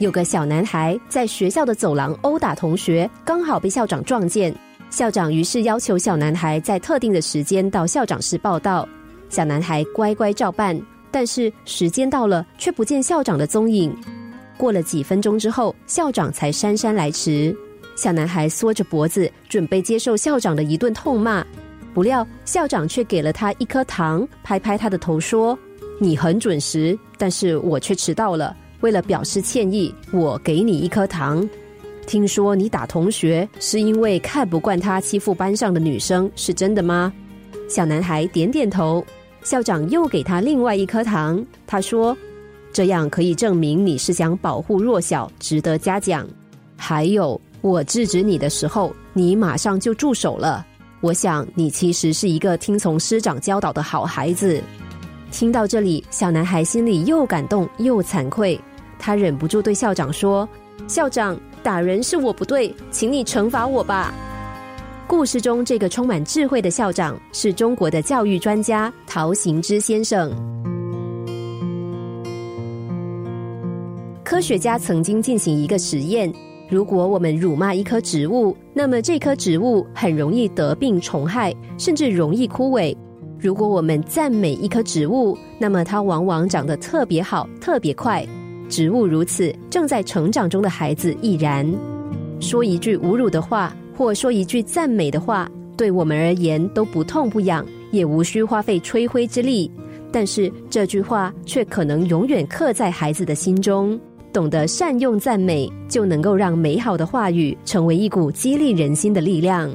有个小男孩在学校的走廊殴打同学，刚好被校长撞见。校长于是要求小男孩在特定的时间到校长室报道。小男孩乖乖照办，但是时间到了，却不见校长的踪影。过了几分钟之后，校长才姗姗来迟。小男孩缩着脖子，准备接受校长的一顿痛骂。不料校长却给了他一颗糖，拍拍他的头说：“你很准时，但是我却迟到了。”为了表示歉意，我给你一颗糖。听说你打同学是因为看不惯他欺负班上的女生，是真的吗？小男孩点点头。校长又给他另外一颗糖，他说：“这样可以证明你是想保护弱小，值得嘉奖。还有，我制止你的时候，你马上就住手了。我想你其实是一个听从师长教导的好孩子。”听到这里，小男孩心里又感动又惭愧。他忍不住对校长说：“校长，打人是我不对，请你惩罚我吧。”故事中这个充满智慧的校长是中国的教育专家陶行知先生。科学家曾经进行一个实验：如果我们辱骂一棵植物，那么这棵植物很容易得病虫害，甚至容易枯萎；如果我们赞美一棵植物，那么它往往长得特别好，特别快。植物如此，正在成长中的孩子亦然。说一句侮辱的话，或说一句赞美的话，对我们而言都不痛不痒，也无需花费吹灰之力。但是这句话却可能永远刻在孩子的心中。懂得善用赞美，就能够让美好的话语成为一股激励人心的力量。